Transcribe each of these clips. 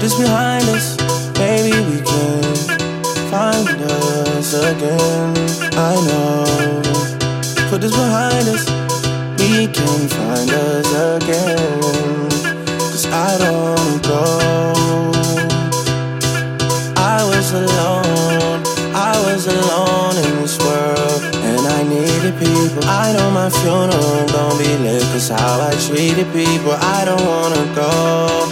put this behind us, maybe we can find us again. I know. Put this behind us, we can find us again. Cause I don't go. I was alone, I was alone in this world, and I needed people. I know my funeral gon' be lit, cause how I treated people, I don't wanna go.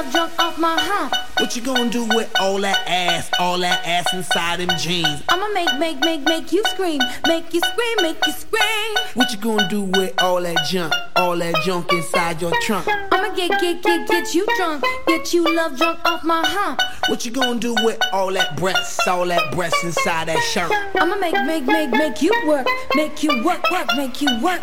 Love drunk off my hump. What you gonna do with all that ass, all that ass inside them jeans? I'ma make, make, make, make you scream, make you scream, make you scream. What you gonna do with all that junk, all that junk inside your trunk? I'ma get, get, get, get you drunk, get you love drunk off my hump. What you gonna do with all that breasts, all that breasts inside that shirt? I'ma make, make, make, make you work, make you work, work, make you work.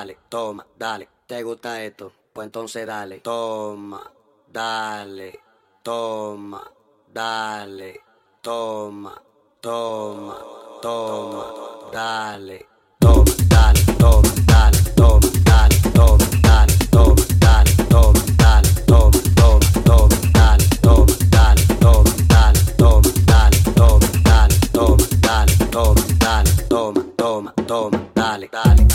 dale, toma, dale. ¿Te gusta esto? Pues entonces dale, toma, dale, toma, dale, toma, toma, toma, dale, toma, dale, toma, dale, toma, dale, toma, dale, toma, dale, toma, dale, toma, toma, toma, dale, toma, dale, toma, dale, toma, dale, toma, dale, toma, dale, toma, dale, toma, toma, toma, dale, dale,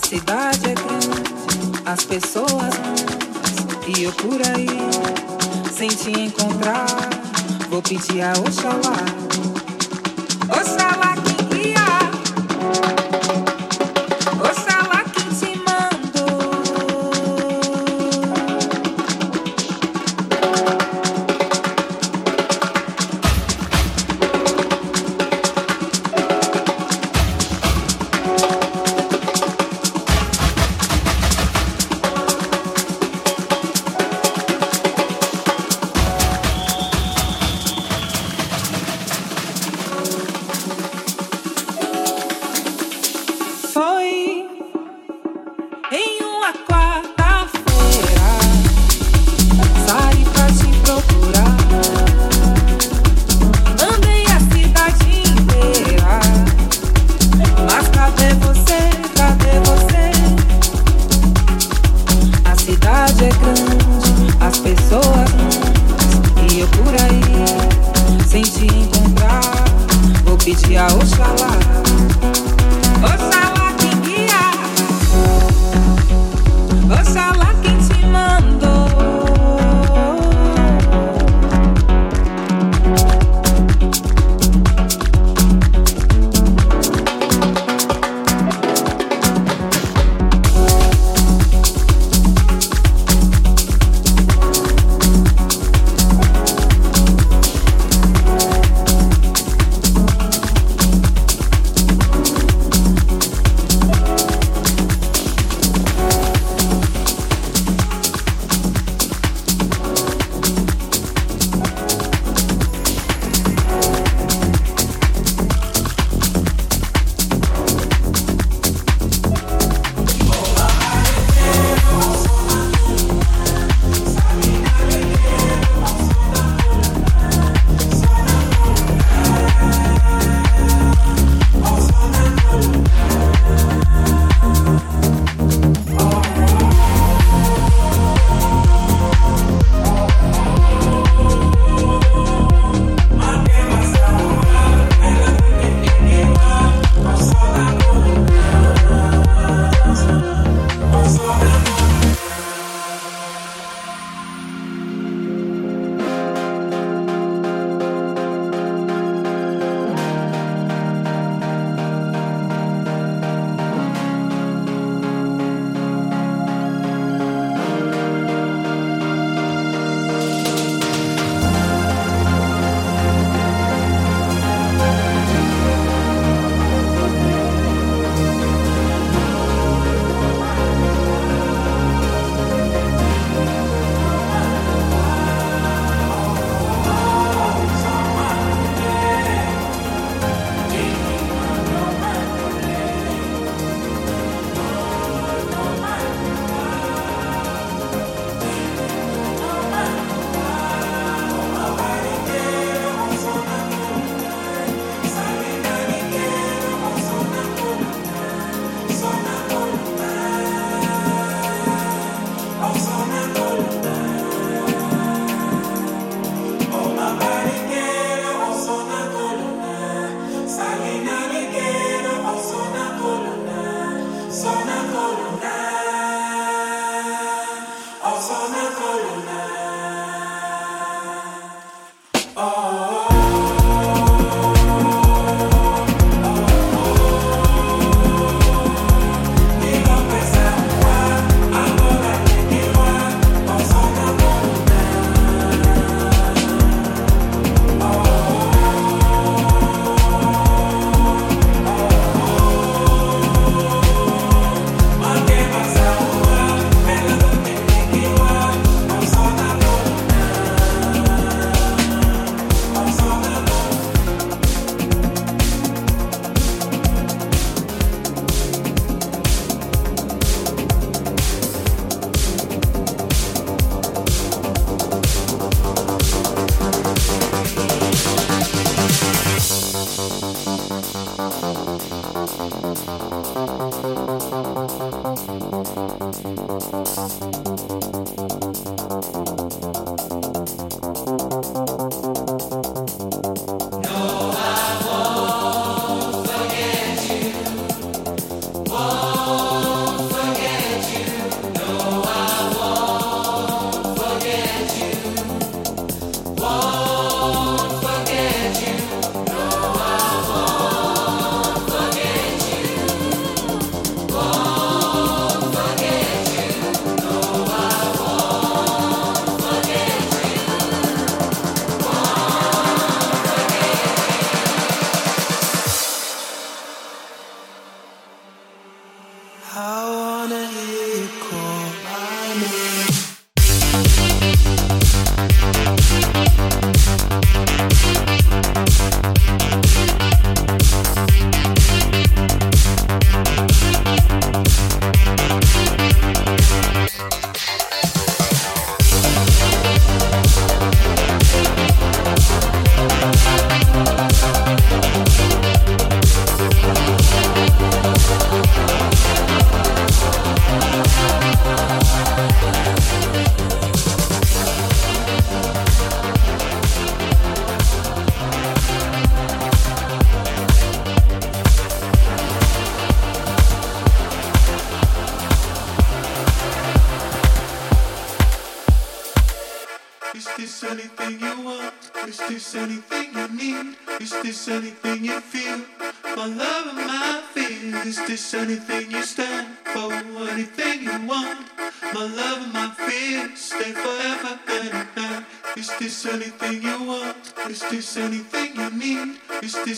A cidade é grande, as pessoas e eu por aí, sem te encontrar, vou pedir a Oxalá.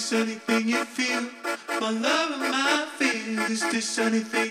this anything you feel? My love and my fears, is this anything